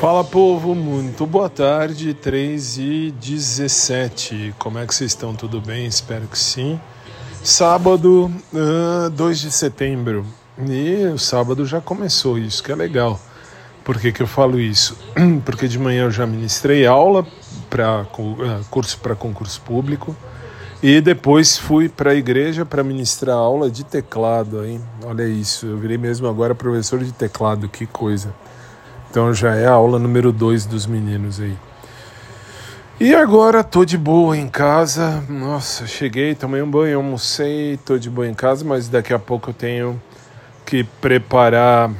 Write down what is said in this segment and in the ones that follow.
Fala povo, muito boa tarde, 3 e 17. Como é que vocês estão? Tudo bem? Espero que sim. Sábado, uh, 2 de setembro. E o sábado já começou, isso que é legal. Por que, que eu falo isso? Porque de manhã eu já ministrei aula para uh, curso para concurso público e depois fui para a igreja para ministrar aula de teclado. Hein? Olha isso, eu virei mesmo agora professor de teclado, que coisa. Então já é a aula número 2 dos meninos aí. E agora tô de boa em casa. Nossa, cheguei, tomei um banho, almocei, tô de boa em casa, mas daqui a pouco eu tenho que preparar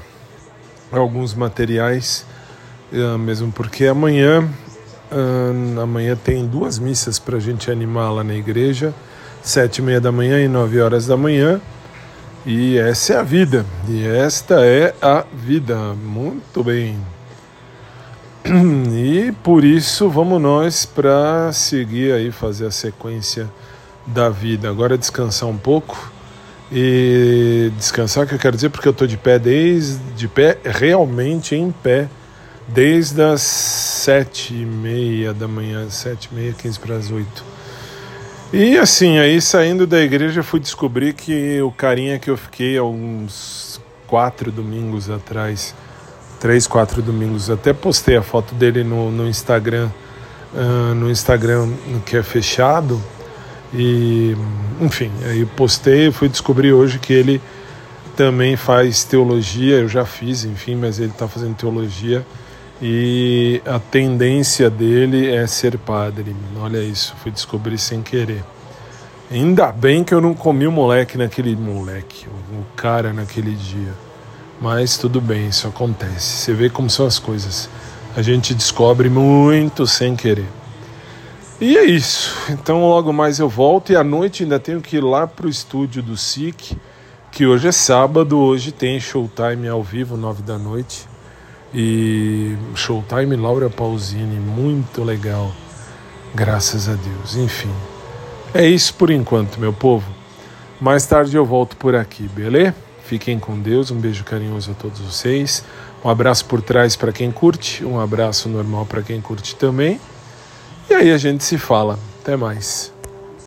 alguns materiais, eh, mesmo porque amanhã uh, amanhã tem duas missas para a gente animar lá na igreja, sete e meia da manhã e nove horas da manhã. E essa é a vida, e esta é a vida. Muito bem. E por isso vamos nós para seguir aí, fazer a sequência da vida. Agora descansar um pouco. E descansar, que eu quero dizer, porque eu estou de pé desde de pé, realmente em pé, desde as sete e meia da manhã, sete e meia, quinze para as oito. E assim, aí saindo da igreja fui descobrir que o carinha que eu fiquei há uns quatro domingos atrás, três, quatro domingos, até postei a foto dele no, no Instagram, uh, no Instagram que é fechado. E enfim, aí postei, fui descobrir hoje que ele também faz teologia, eu já fiz, enfim, mas ele está fazendo teologia e a tendência dele é ser padre. Olha isso, fui descobrir sem querer. Ainda bem que eu não comi o moleque naquele moleque, o cara naquele dia. Mas tudo bem, isso acontece. Você vê como são as coisas. A gente descobre muito sem querer. E é isso. Então logo mais eu volto e à noite ainda tenho que ir lá pro estúdio do SIC, que hoje é sábado, hoje tem showtime ao vivo, nove da noite. E Showtime Laura Pausini, muito legal. Graças a Deus. Enfim. É isso por enquanto, meu povo. Mais tarde eu volto por aqui, beleza? Fiquem com Deus. Um beijo carinhoso a todos vocês. Um abraço por trás para quem curte, um abraço normal para quem curte também. E aí a gente se fala. Até mais.